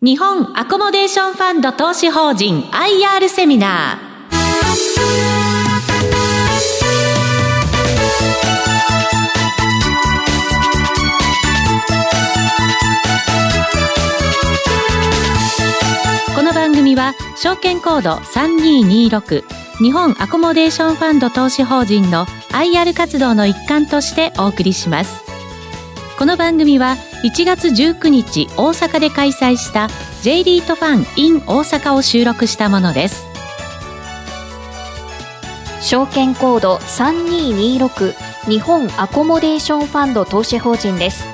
日本アコモデーションファンド投資法人 IR セミナー。この番組は証券コード3226日本アコモデーションファンド投資法人の IR 活動の一環としてお送りします。この番組は1月19日大阪で開催した J リートファン in 大阪を収録したものです。証券コード3226日本アコモデーションファンド投資法人です。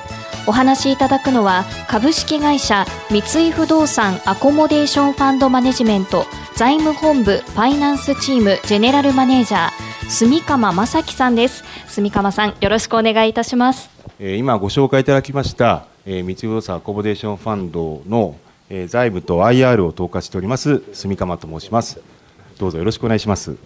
お話しいただくのは株式会社三井不動産アコモデーションファンドマネジメント財務本部ファイナンスチームジェネラルマネージャー住鎌正樹さんです。住鎌さんよろしくお願いいたします。今ご紹介いただきました三井不動産アコモデーションファンドの財務と IR を統括しております住鎌と申します。どうぞよろしくお願いします。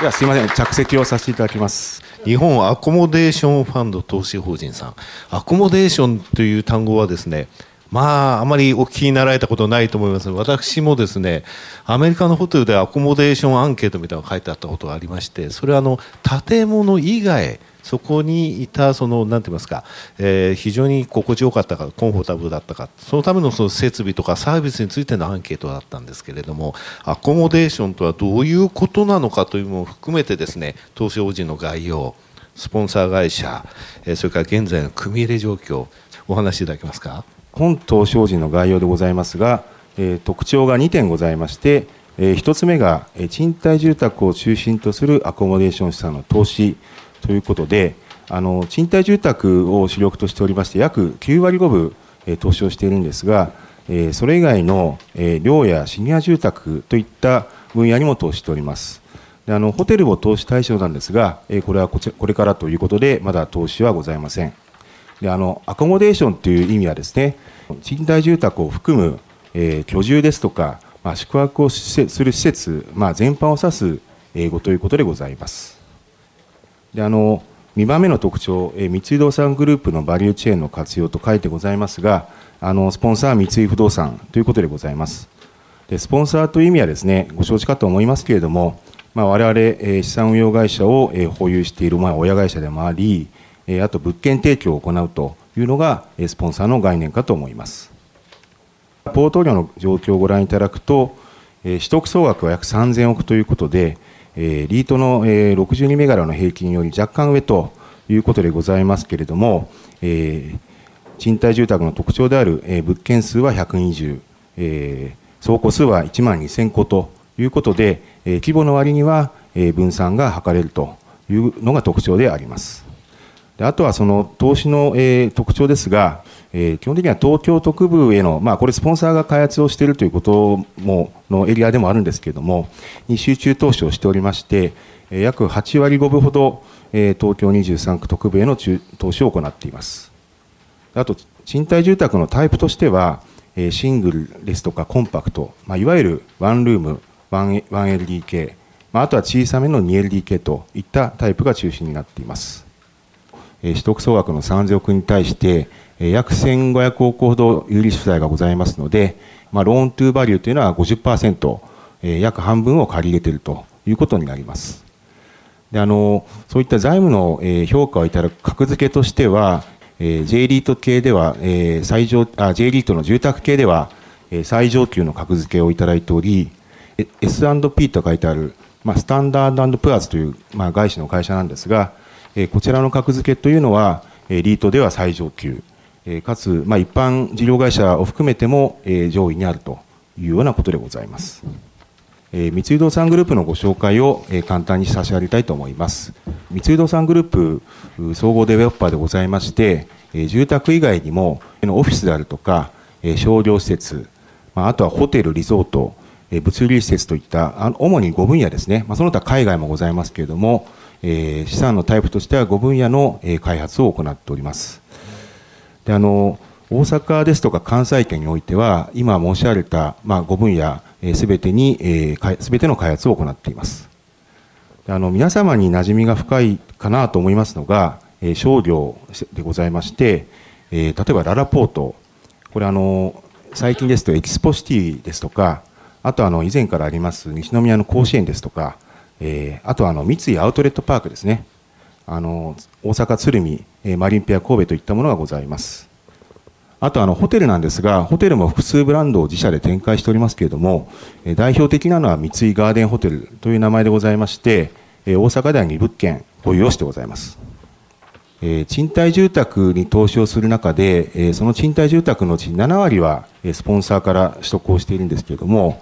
ではすいません着席をさせていただきます。日本アコモデーションファンド投資法人さん。アコモデーションという単語はですねまあ、あまりお聞きになられたことないと思います。私もですね、アメリカのホテルでアコモデーションアンケートみたいなのが書いてあったことがありまして、それはあの建物以外、そこにいたそのなんて言いますか、えー、非常に心地よかったかコンフォータブルだったかそのためのその設備とかサービスについてのアンケートだったんですけれどもアコモデーションとはどういうことなのかというのを含めてですね投資法人の概要スポンサー会社、えー、それから現在の組み入れ状況お話しいただけますか？本投資法人の概要でございますが、えー、特徴が2点ございましてえー、1つ目が、え賃貸住宅を中心とするアコモデーション資産の投資。ということで、あの賃貸住宅を主力としておりまして、約9割5分、え投資をしているんですが、えそれ以外の、え寮やシニア住宅といった分野にも投資しております。であのホテルも投資対象なんですが、えこれはここれからということで、まだ投資はございません。であのアコモデーションという意味はですね、賃貸住宅を含む、え居住ですとか、まあ、宿泊をする施設、まあ、全般を指す英語ということでございます。であの2番目の特徴、え三井不動産グループのバリューチェーンの活用と書いてございますが、あのスポンサーは三井不動産ということでございます。でスポンサーという意味はですね、ご承知かと思いますけれども、まあ、我々、え資産運用会社を、え保有している、まあ、親会社でもあり、えあと物件提供を行うというのが、えスポンサーの概念かと思います。ポートフォリオの状況をご覧いただくと、え取得総額は約3000億ということで、えリートの、え62銘柄の平均より若干上ということでございますけれども、え賃貸住宅の特徴である、え物件数は120、え倉庫数は1万2000戸ということで、え規模の割には、え分散が図れるというのが特徴であります。であとはその投資の、え特徴ですが、えー、基本的には東京都区部への、まあ、これ、スポンサーが開発をしているということものエリアでもあるんですけれども、に集中投資をしておりまして、えー、約8割5分ほど、えー、東京23区特部への投資を行っています。あと、賃貸住宅のタイプとしては、えー、シングルですとかコンパクト、まあ、いわゆるワンルーム、1LDK、まあ、あとは小さめの 2LDK といったタイプが中心になっています。取得総額の3000億に対して、約1500億ほど有利子負債がございますので、まあ、ローントゥーバリューというのは50%、約半分を借り入れているということになります。であのそういった財務の、評価をいただく格付けとしては、J リート系では、最上あ J リートの住宅系では、最上級の格付けをいただいており、S&P と書いてある、まあ、スタンダードプラスという、まあ、外資の会社なんですが、え、こちらの格付けというのは、え、リートでは最上級、かつ、まあ、一般事業会社を含めても上位にあるというようなことでございます。三井不動産グループのご紹介を簡単に差し上げたいと思います。三井不動産グループ総合デベロッパーでございまして、住宅以外にもオフィスであるとか商業施設、あとはホテル、リゾート、物流施設といった主に5分野ですね、その他海外もございますけれども、え資産のタイプとしては5分野のえ開発を行っております。であの大阪ですとか関西圏においては今申し上げた、まあ、5分野すべてに、えー、全ての開発を行っていますあの皆様に馴染みが深いかなと思いますのが、えー、商業でございまして、えー、例えばララポートこれあの最近ですとエキスポシティですとかあとあの以前からあります西宮の甲子園ですとか、えー、あとはあの三井アウトレットパークですね。あの大阪鶴見えマリンピア神戸といったものがございます。あとあのホテルなんですがホテルも複数ブランドを自社で展開しておりますけれどもえ代表的なのは三井ガーデンホテルという名前でございましてえ大阪では2物件保有をしてございます。え賃貸住宅に投資をする中でえその賃貸住宅のうち7割はスポンサーから取得をしているんですけれども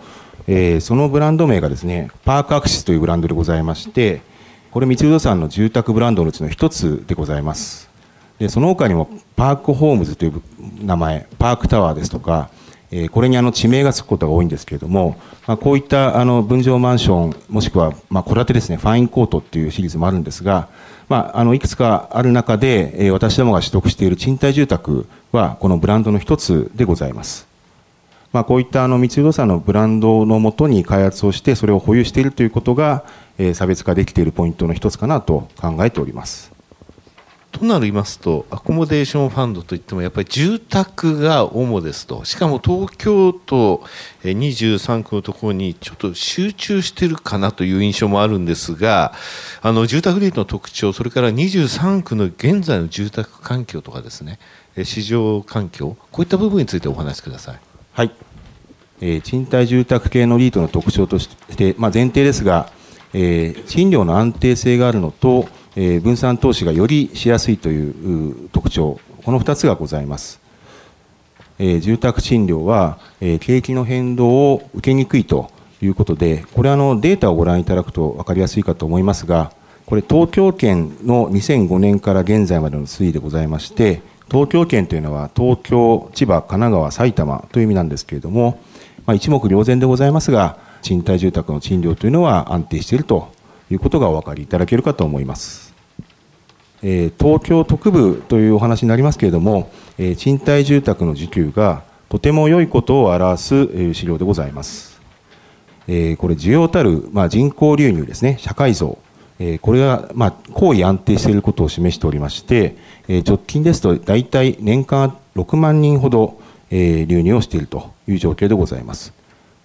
えそのブランド名がですねパークアクシスというブランドでございましてこれ三井不動産の住宅ブランドのうちの一つでございますでその他にもパークホームズという名前パークタワーですとか、えこれにあの地名がつくことが多いんですけれども、まあ、こういったあの分譲マンションもしくはま戸建てですねファインコートっていうシリーズもあるんですが、まあ、あのいくつかある中で、え私どもが取得している賃貸住宅はこのブランドの一つでございます。まあ、こういったあの三井不動産のブランドのもとに開発をしてそれを保有しているということが、え差別化できているポイントの一つかなと考えております。となりますとアコモデーションファンドといってもやっぱり住宅が主ですとしかも東京都23区のところにちょっと集中しているかなという印象もあるんですがあの住宅リートの特徴それから23区の現在の住宅環境とかですね市場環境こういった部分についてお話しください。はい、えー、賃貸住宅系のリートの特徴として、まあ、前提ですが、えー、賃料の安定性があるのとえー、分散投資がよりしやすいという特徴。この2つがございます、えー、住宅賃料は、えー、景気の変動を受けにくいということでこれはあのデータをご覧いただくと分かりやすいかと思いますがこれ東京圏の2005年から現在までの推移でございまして東京圏というのは東京、千葉、神奈川、埼玉という意味なんですけれども、まあ、一目瞭然でございますが賃貸住宅の賃料というのは安定しているということがお分かりいただけるかと思います。え東京特部というお話になりますけれども、え賃貸住宅の需給がとても良いことを表す、資料でございます。えこれ、需要たる、まあ、人口流入ですね、社会増、えこれが、まあ、行為安定していることを示しておりまして、え直近ですと大体年間6万人ほど、え流入をしているという状況でございます。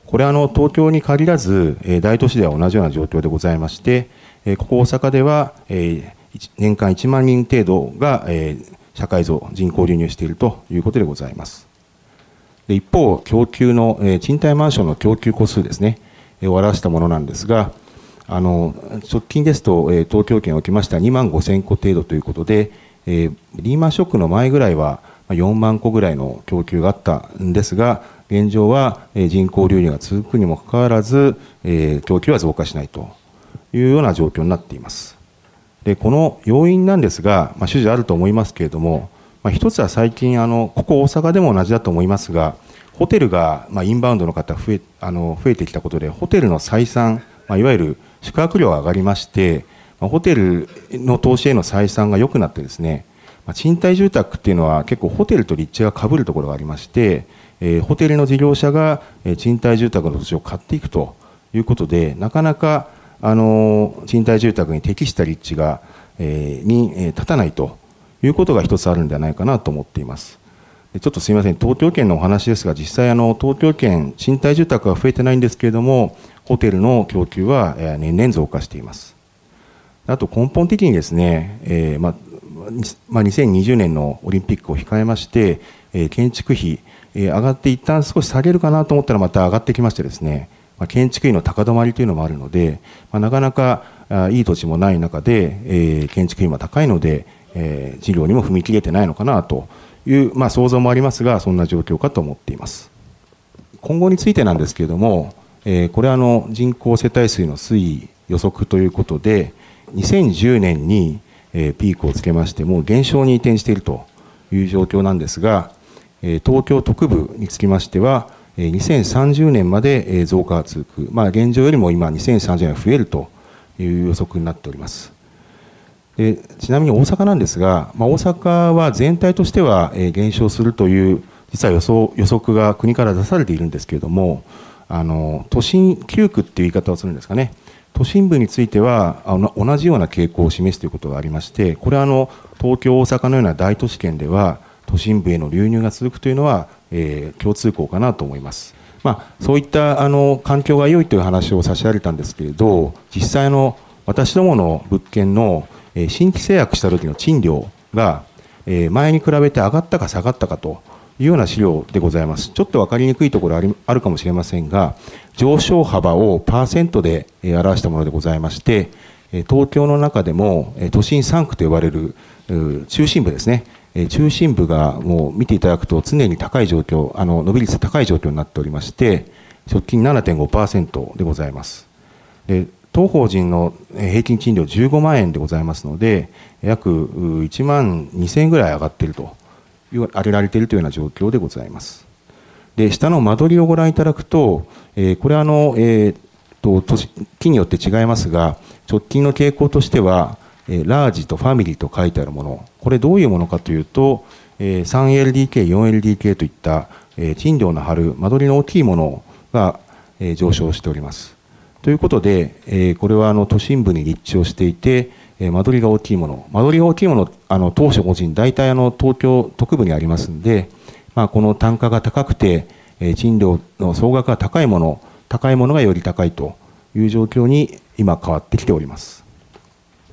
これはあの東京に限らず、大都市では同じような状況でございまして、ここ大阪では年間1万人程度が社会増、人口流入しているということでございます。一方、供給の賃貸マンションの供給戸数ですね、を表したものなんですが、あの直近ですと、え東京圏におきましては2万5000戸程度ということで、えリーマンショックの前ぐらいは4万戸ぐらいの供給があったんですが、現状は人口流入が続くにもかかわらず、え供給は増加しないというような状況になっています。でこの要因なんですが、まあ、種々あると思いますけれども、まあ、一つは最近あの、ここ大阪でも同じだと思いますが、ホテルが、まあ、インバウンドの方増えあの増えてきたことで、ホテルの採算、まあ、いわゆる宿泊料が上がりまして、ま、ホテルの投資への採算が良くなってですね、ま、賃貸住宅っていうのは結構ホテルと立地がかぶるところがありまして、え、ホテルの事業者が、え賃貸住宅の土地を買っていくということでなかなか、あの賃貸住宅に適した立地が、え、に、え立たないということが一つあるんではないかなと思っています。ちょっとすみません、東京圏のお話ですが、実際あの、東京圏、賃貸住宅は増えてないんですけれども、ホテルの供給は年々増加しています。あと根本的にですね、えーまま、2020年のオリンピックを控えまして、えー、建築費、え上がって一旦少し下げるかなと思ったらまた上がってきましてですね、ま建築費の高止まりというのもあるので、まなかなかあいい土地もない中で、え建築費も高いので、え事業にも踏み切れてないのかなという、まあ、想像もありますがそんな状況かと思っています今後についてなんですけれども、えこれはの人口世帯数の推移予測ということで2010年にピークをつけましてもう減少に転じているという状況なんですが東京特部につきましては、2030年まで増加が続く、まあ、現状よりも今、2030年増えるという予測になっております。でちなみに大阪なんですが、まあ、大阪は全体としては減少するという実は予想予測が国から出されているんですけれどもあの都心9区っていう言い方をするんですかね都心部についてはあの同じような傾向を示すということがありましてこれはあの東京大阪のような大都市圏では都心部への流入が続くというのはえー、共通項かなと思います。まあ、そういったあの環境が良いという話を差し上げたんですけれど、実際の私どもの物件の新規制約した時の賃料が前に比べて上がったか下がったかというような資料でございます。ちょっと分かりにくいところありあるかもしれませんが、上昇幅をパーセントで表したものでございまして、東京の中でも都心3区と呼ばれる中心部ですね、中心部がもう見ていただくと常に高い状況、あの伸び率高い状況になっておりまして、直近7.5%でございます。で当法人の平均賃料15万円でございますので、約1万2000円ぐらい上がっていると上げられているというような状況でございます。で下の間取りをご覧いただくと、えー、これはあの、えーと、木によって違いますが、直近の傾向としては、えー、ラージとファミリーと書いてあるもの、これどういうものかというと、えー、3LDK、4LDK といった、えー、賃料の張る間取りの大きいものが、えー、上昇しております。ということで、えー、これはあの都心部に立地をしていて、え間取りが大きいもの、間取りが大きいもの、あの当初個人、大体あの東京特部にありますんで、まあ、この単価が高くて、え賃料の総額が高いもの、高いものがより高いという状況に今変わってきております。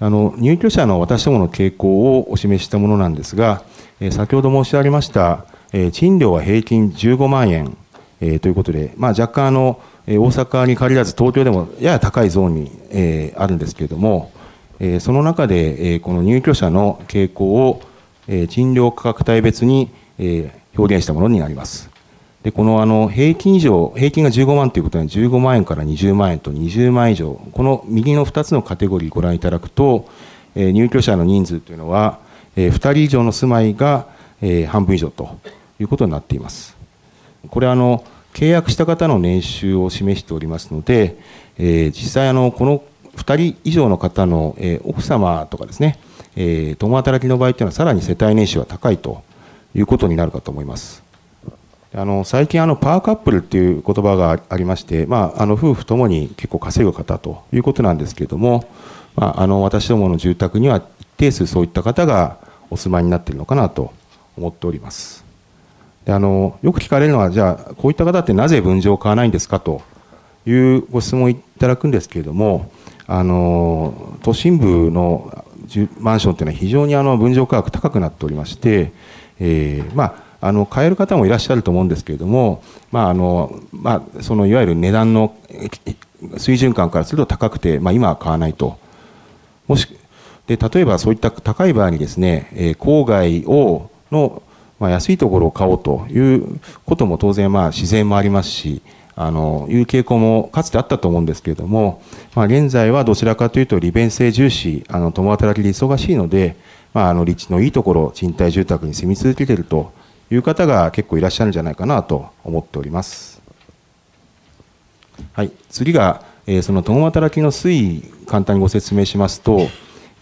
あの入居者の私どもの傾向をお示ししたものなんですが、え先ほど申し上げました、え賃料は平均15万円、えということで、まあ、若干あの大阪に限らず東京でもやや高いゾーンに、えあるんですけれども、えその中で、えこの入居者の傾向を、え賃料価格帯別に、え表現したものになります。でこのあの平均以上、平均が15万ということは15万円から20万円と20万以上、この右の2つのカテゴリーご覧いただくと、え入居者の人数というのは、え2人以上の住まいが、え半分以上ということになっています。これはあの契約した方の年収を示しておりますので、え実際あのこの2人以上の方の、えー、奥様とかですね、えー、共働きの場合というのはさらに世帯年収は高いということになるかと思います。あの最近あのパーカップルっていう言葉がありまして、まあ、あの夫婦ともに結構稼ぐ方ということなんですけれども、まあ、あの私どもの住宅には一定数そういった方がお住まいになっているのかなと思っておりますであのよく聞かれるのはじゃあこういった方ってなぜ分譲を買わないんですかというご質問いただくんですけれどもあの都心部のマンションというのは非常にあの分譲価格高くなっておりまして、えー、まあ、あの買える方もいらっしゃると思うんですけれども、まああのまあ、そのいわゆる値段の水準感からすると高くて、まあ、今は買わないと。もしで例えばそういった高い場合にですね、えー、郊外をの、まあ、安いところを買おうということも当然まあ自然もありますし、あのいう傾向もかつてあったと思うんですけれども、まあ、現在はどちらかというと利便性重視あの共働きで忙しいので、まあ、あの立地のいいところ賃貸住宅に住み続けているという方が結構いらっしゃるんじゃないかなと思っております。はい、次が、えー、その共働きの推移簡単にご説明しますと、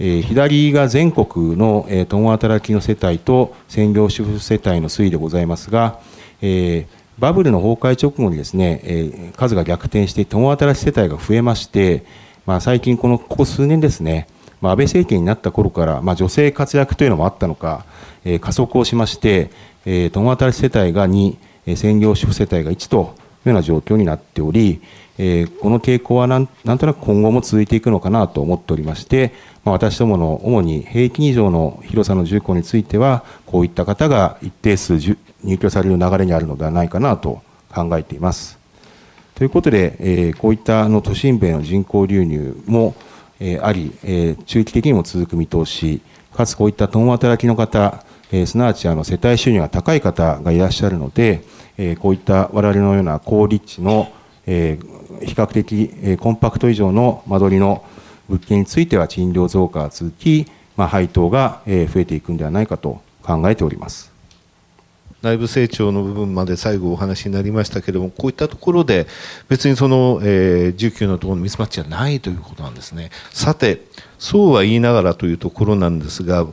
えー、左が全国の、えー、共働きの世帯と専業主婦世帯の推移でございますが、えーバブルの崩壊直後にですね、えー、数が逆転して共働き世帯が増えまして、まあ、最近このここ数年ですね、まあ、安倍政権になった頃から、まあ、女性活躍というのもあったのか、えー、加速をしまして、えー、共働き世帯が2、え、専業主婦世帯が1というような状況になっており、えー、この傾向はなんなんとなく今後も続いていくのかなと思っておりまして、まあ、私どもの主に平均以上の広さの住戸についてはこういった方が一定数入居される流れにあるのではないかなと考えています。ということで、えー、こういったあの都心部への人口流入も、えー、あり、えー、中期的にも続く見通し、かつこういった共働きの方、えー、すなわちあの世帯収入が高い方がいらっしゃるので、えー、こういった我々のような高立地の、えー、比較的、コンパクト以上の間取りの物件については賃料増加が続き、まあ、配当が、増えていくんではないかと考えております。内部成長の部分まで最後お話になりましたけれどもこういったところで別にその、えー、需給のところのミスマッチはないということなんですね。さてそうは言いながらというところなんですが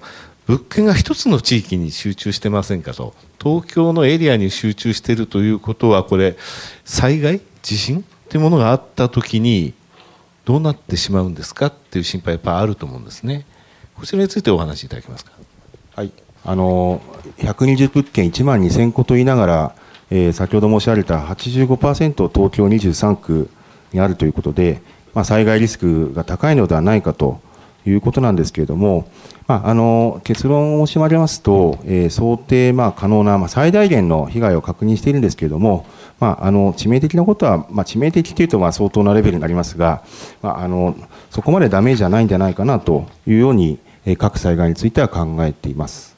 物件が一つの地域に集中してませんかと。東京のエリアに集中しているということはこれ災害？地震？というものがあった時にどうなってしまうんですかっていう心配やっぱあると思うんですね。こちらについてお話しいただけますか？はい。あの120物件1万2000戸と言いながらえー、先ほど申し上げた85%東京23区にあるということで、まあ、災害リスクが高いのではないかということなんですけれども、まあ、あの結論を申し上げますと、えー、想定まあ可能な、まあ、最大限の被害を確認しているんですけれども、まあ、あの致命的なことは、まあ、致命的というとまあ相当なレベルになりますが、まあ、あのそこまでダメージはないんじゃないかなというように、えー、各災害については考えています。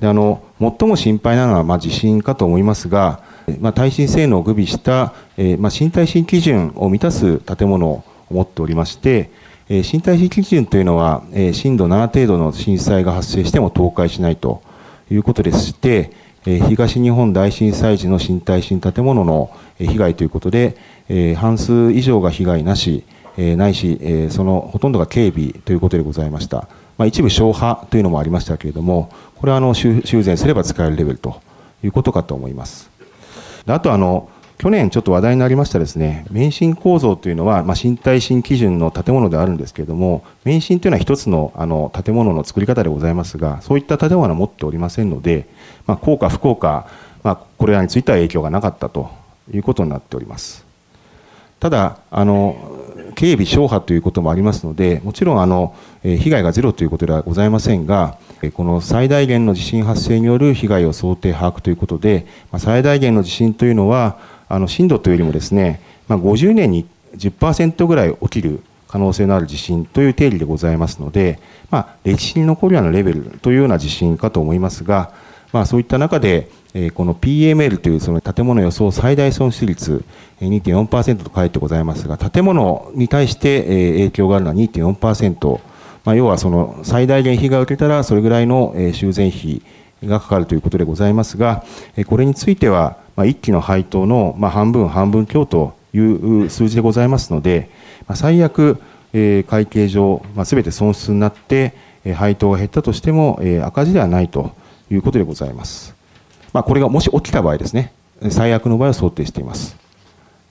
であの最も心配なのは、まあ、地震かと思いますが、まあ、耐震性能を具備した、えーまあ、新耐震基準を満たす建物を持っておりまして、えー、身体基準というのは、えー、震度7程度の震災が発生しても倒壊しないということでして、えー、東日本大震災時の新耐震建物の被害ということで、えー、半数以上が被害なし、えー、ないし、えー、そのほとんどが警備ということでございました。まあ、一部消波というのもありましたけれども、これはあの修繕すれば使えるレベルということかと思います。あとあの去年ちょっと話題になりましたですね、免震構造というのは、まあ、新耐震基準の建物であるんですけれども、免震というのは一つのあの建物の作り方でございますが、そういった建物は持っておりませんので、まあ、効果、不効果、まあ、これらについては影響がなかったということになっております。ただ、あの警備、消波ということもありますので、もちろんあの被害がゼロということではございませんが、この最大限の地震発生による被害を想定把握ということで、最大限の地震というのは、あの震度というよりもですね、まあ、50年に10%ぐらい起きる可能性のある地震という定理でございますので、まあ、歴史に残るようなレベルというような地震かと思いますが、まあ、そういった中で、えー、この PML というその建物予想最大損失率2.4%と書いてございますが、建物に対して影響があるのは2.4%、まあ、要はその最大限被害を受けたらそれぐらいの修繕費がかかるということでございますが、これについては、まあ、1期の配当の、まあ、半分、半分強という数字でございますので、まあ、最悪、えー、会計上、まあ、全て損失になって、えー、配当が減ったとしても、えー、赤字ではないということでございます。まあ、これがもし起きた場合ですね、最悪の場合は想定しています。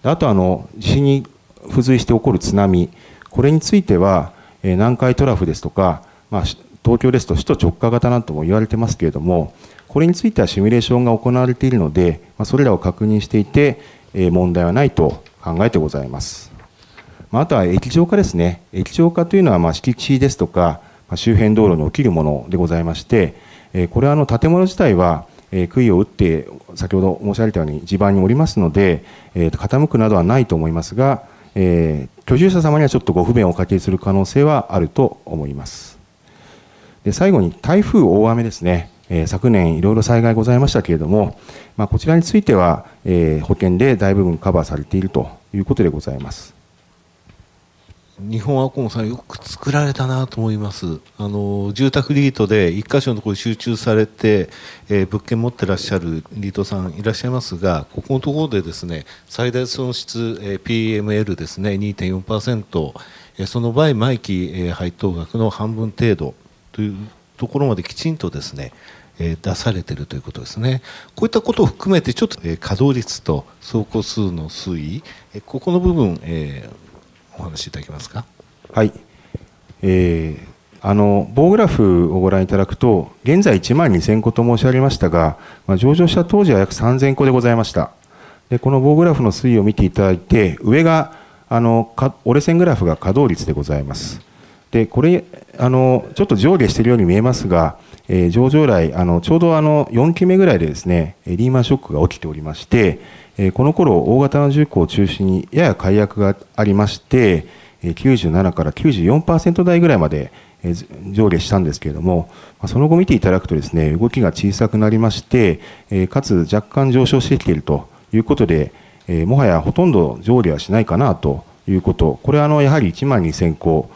あとあの、地震に付随して起こる津波、これについては、え、南海トラフですとか、まあ、東京ですと首都直下型なんとも言われてますけれども、これについてはシミュレーションが行われているので、まそれらを確認していて、え問題はないと考えてございます。まあ、とは液状化ですね。液状化というのはま敷地ですとか、ま周辺道路に起きるものでございまして、えこれはあの建物自体は、え杭を打って先ほど申し上げたように地盤におりますので、え傾くなどはないと思いますが、え居住者様にはちょっとご不便をおかけする可能性はあると思います。で最後に台風大雨ですね。えー、昨年いろいろ災害ございましたけれども、まあ、こちらについては、えー、保険で大部分カバーされているということでございます。日本アコモさんよく作られたなと思います。あの、住宅リートで一箇所のところに集中されて、えー、物件持ってらっしゃるリートさんいらっしゃいますが、ここのところでですね、最大損失、えー、PML ですね、2.4%、えー、その場合、毎期、えー、配当額の半分程度というところまできちんとですね、出されているということですね。こういったことを含めてちょっと、稼働率と走行数の推移、ここの部分、えー、お話しいただけますか？はい。えーあの棒グラフをご覧いただくと、現在1万2000個と申し上げましたが、まあ、上場した当時は約3000個でございました。でこの棒グラフの推移を見ていただいて、上があの折れ線グラフが稼働率でございます。でこれあの、ちょっと上下しているように見えますが、えー、上場来あのちょうどあの4期目ぐらいでですねリーマンショックが起きておりまして、えー、この頃大型の重工を中心にやや解約がありまして97から94%台ぐらいまで上下したんですけれども、その後見ていただくとですね、動きが小さくなりまして、かつ若干上昇してきているということで、もはやほとんど上下はしないかなということ、これはあのやはり1万2000個、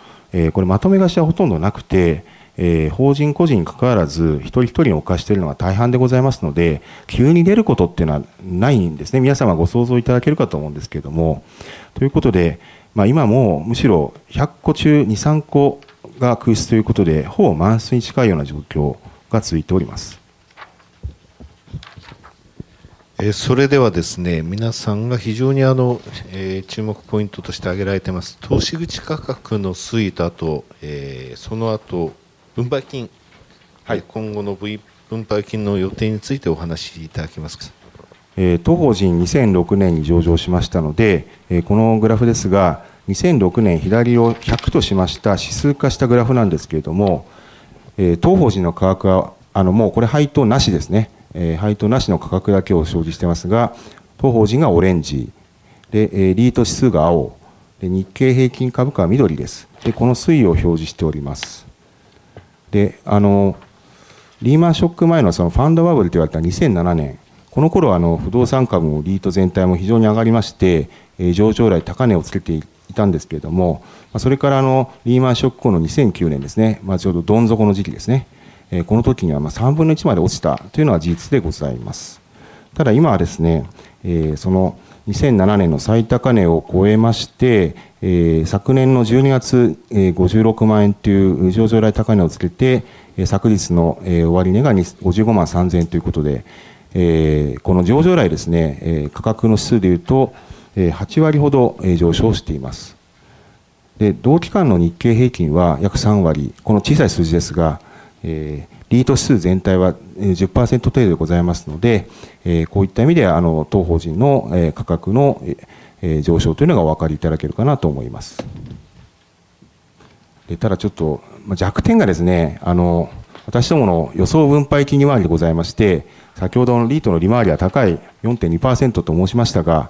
これまとめ貸しはほとんどなくて、え、法人個人にかかわらず、一人一人にお貸しているのが大半でございますので、急に出ることっていうのはないんですね。皆様ご想像いただけるかと思うんですけれども。ということで、まあ、今もむしろ100個中2、3個が空室ということで、ほぼ満室に近いような状況が続いております。それではですね皆さんが非常にあの、えー、注目ポイントとして挙げられています投資口価格の推移とあと、えー、その後分配金、はい、今後の分配金の予定についてお話しいただけますか？えー、東方人2006年に上場しましたので、えー、このグラフですが、2006年左を100としました指数化したグラフなんですけれども、えー、東方人の価格は、あのもうこれ配当なしですね、えー、配当なしの価格だけを表示してますが、東方人がオレンジ、で、えー、リート指数が青、で日経平均株価は緑です。で、この推移を表示しております。で、あの、リーマンショック前のそのファンドバブルと言われた2007年、この頃あの不動産株もリート全体も非常に上がりまして、えー、上場来高値をつけていたんですけれども、それからあのリーマンショック後の2009年ですね、まあ、ちょうどどん底の時期ですね、え、この時にはま3分の1まで落ちたというのは事実でございます。ただ今はですね、え、その2007年の最高値を超えまして、え、昨年の12月、え、56万円という上場来高値をつけて、え、昨日の、え、終値が55万3000円ということで、え、この上場来ですね、え、価格の指数でいうと、え、8割ほど、え、上昇しています。で同期間の日経平均は約3割、この小さい数字ですが、えー、リート指数全体は10%程度でございますので、えー、こういった意味であの当法人の、えー、価格の、えー、上昇というのがお分かりいただけるかなと思います。でただちょっと、まあ、弱点がですね、あの私どもの予想分配金利回りでございまして、先ほどのリートの利回りは高い4.2%と申しましたが、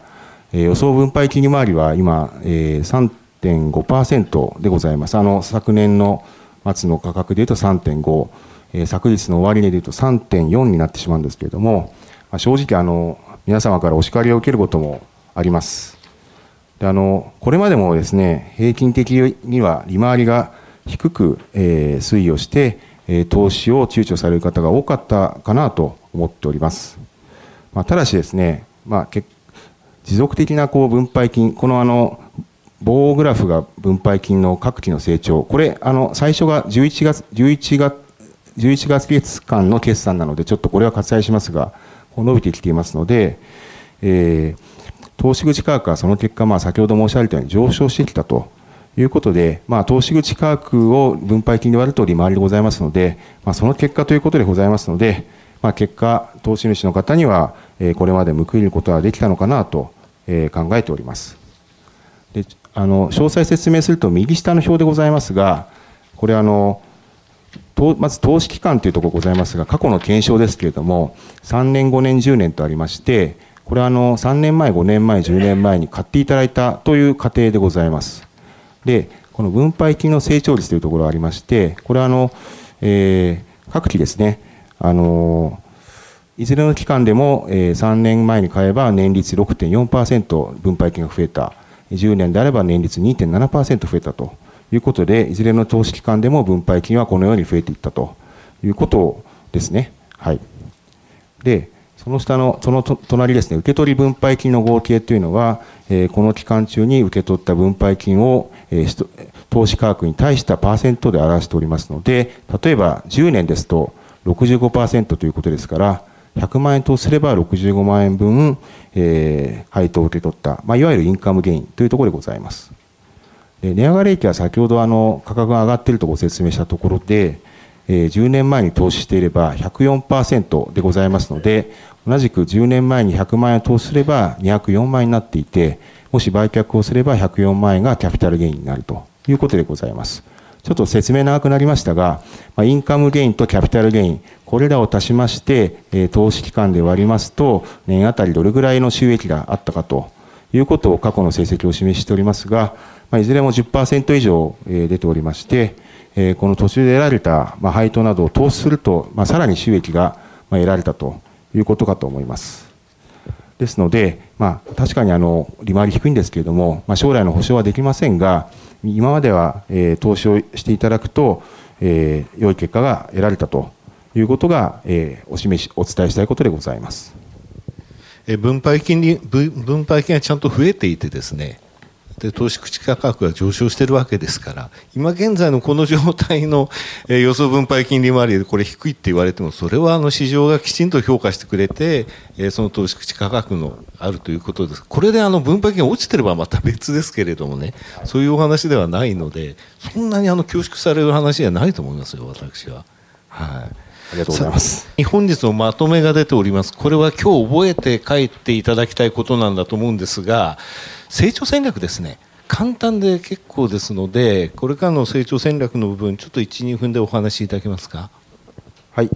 えー、予想分配金利回りは今、えー、3.5%でございます。あの、昨年の末の価格でいうと3.5、えー、昨日の終値でいうと3.4になってしまうんですけれども、まあ、正直あの、皆様からお叱りを受けることもあります。であのこれまでもですね平均的には利回りが低く、えー、推移をして、えー、投資を躊躇される方が多かったかなと思っております。まあ、ただしですね、まあ、持続的なこう分配金、このあの棒グラフが分配金の各期の成長、これ、あの最初が11月 ,11 月11月月間の決算なので、ちょっとこれは割愛しますが、伸びてきていますので、えー、投資口価格はその結果、まあ、先ほど申し上げたように上昇してきたということで、まあ、投資口価格を分配金で割ると利回りでございますので、まあ、その結果ということでございますので、まあ、結果、投資主の方には、えー、これまで報いることができたのかなと、えー、考えております。であの詳細説明すると右下の表でございますが、これあの、まず投資期間というところございますが、過去の検証ですけれども、3年、5年、10年とありまして、これはあの3年前、5年前、10年前に買っていただいたという過程でございます。で、この分配金の成長率というところがありまして、これはあの、えー、各期ですね、あのいずれの期間でも、えー、3年前に買えば年率6.4%分配金が増えた、10年であれば年率2.7%増えたということで、いずれの投資期間でも分配金はこのように増えていったということですね。はい。で、その下の、その隣ですね、受け取り分配金の合計というのは、えー、この期間中に受け取った分配金を、えー、投資価格に対したパーセントで表しておりますので、例えば10年ですと65%ということですから、100万円とすれば65万円分、えー、配当を受け取った、まあ、いわゆるインカムゲインというところでございます。値上がり益は先ほどあの価格が上がっているとご説明したところで、えー、10年前に投資していれば104%でございますので、同じく10年前に100万円を投資すれば204万円になっていて、もし売却をすれば104万円がキャピタルゲインになるということでございます。ちょっと説明長くなりましたが、まあ、インカムゲインとキャピタルゲイン、これらを足しまして、えー、投資期間で割りますと、年あたりどれぐらいの収益があったかということを過去の成績を示しておりますが、まあ、いずれも10%以上、えー、出ておりまして、えー、この途中で得られた、まあ、配当などを投資すると、まあ、さらに収益が、まあ、得られたということかと思います。ですので、まあ、確かにあの利回り低いんですけれども、まあ、将来の保証はできませんが、今までは、えー、投資をしていただくと、えー、良い結果が得られたということが、えー、お示し、お伝えしたいことでございます。え分配金に分配金がちゃんと増えていてですね、で投資口価格が上昇しているわけですから今現在のこの状態の、えー、予想分配金利回りでこれ低いって言われてもそれはあの市場がきちんと評価してくれて、えー、その投資口価格のあるということです。これであの分配金が落ちてればまた別ですけれどもねそういうお話ではないのでそんなにあの恐縮される話じゃないと思いますよ私は。はい。ありがとうございます。本日のまとめが出ております。これは今日覚えて帰っていただきたいことなんだと思うんですが成長戦略ですね。簡単で結構ですのでこれからの成長戦略の部分ちょっと12分でお話しいただけますか？はい。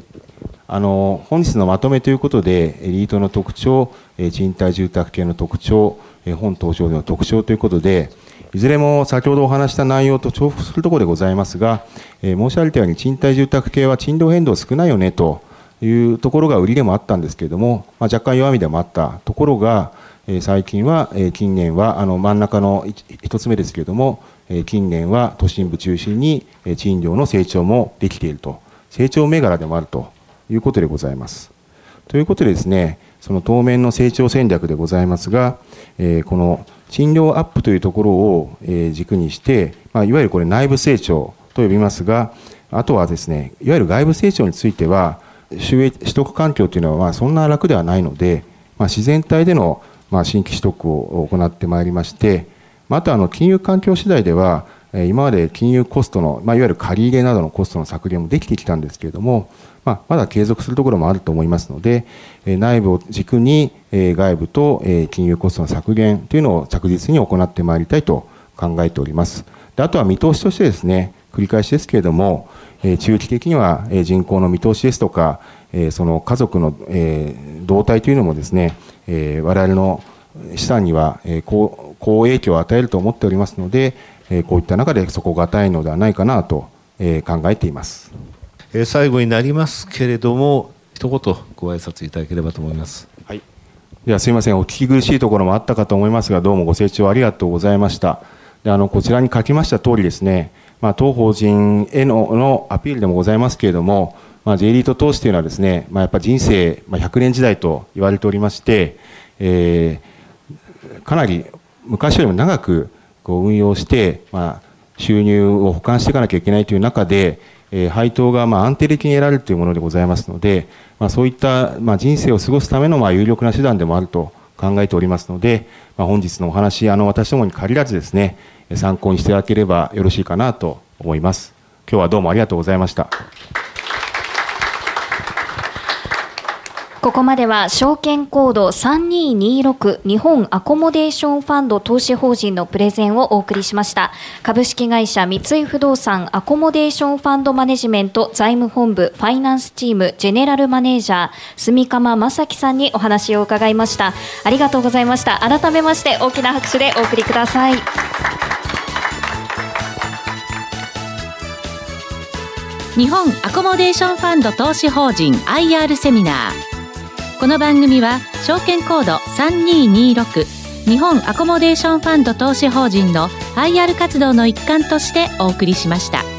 あの本日のまとめということでエリートの特徴賃貸住宅系の特徴本登場での特徴ということでいずれも先ほどお話した内容と重複するところでございますが、え申し上げたように賃貸住宅系は賃料変動少ないよねというところが売りでもあったんですけれども、まあ、若干弱みでもあったところが、え最近は、え近年はあの真ん中の1つ目ですけれども、え近年は都心部中心にえ賃料の成長もできていると成長銘柄でもあるということでございます。ということでですねその当面の成長戦略でございますが、えこの賃料アップというところをえ軸にして、まあ、いわゆるこれ内部成長と呼びますが、あとはですね、いわゆる外部成長については、収益取得環境というのはまあそんな楽ではないので、まあ、自然体でのまあ新規取得を行ってまいりまして、またあの金融環境次第では、今まで金融コストの、まあ、いわゆる借り入れなどのコストの削減もできてきたんですけれども、まあ、まだ継続するところもあると思いますので、内部を軸に外部と金融コストの削減というのを着実に行ってまいりたいと考えております。であとは見通しとしてですね、繰り返しですけれども、中期的には人口の見通しですとか、その家族の動態というのもですね、我々の資産には好影響を与えると思っておりますので、こういった中で底堅いのではないかなと考えています。最後になりますけれども、一言ご挨拶いただければと思います。はい。ではすみません、お聞き苦しいところもあったかと思いますが、どうもご清聴ありがとうございました。であのこちらに書きました通りですね、まあ、当法人へののアピールでもございますけれども、まあ、J リート投資というのはですね、まあ、やっぱ人生、ま、100年時代と言われておりまして、えー、かなり昔よりも長くこう運用して、まあ、収入を保管していかなきゃいけないという中で、え配当がま安定的に得られるというものでございますので、まあ、そういったま人生を過ごすためのま有力な手段でもあると考えておりますので、ま本日のお話、あの私どもに限らずですね、参考にしていただければよろしいかなと思います。今日はどうもありがとうございました。ここまでは証券コード3226日本アコモデーションファンド投資法人のプレゼンをお送りしました。株式会社三井不動産アコモデーションファンドマネジメント財務本部ファイナンスチームジェネラルマネージャー住鎌正樹さんにお話を伺いました。ありがとうございました。改めまして大きな拍手でお送りください。日本アコモデーションファンド投資法人 IR セミナー。この番組は証券コード3226日本アコモデーションファンド投資法人の IR 活動の一環としてお送りしました。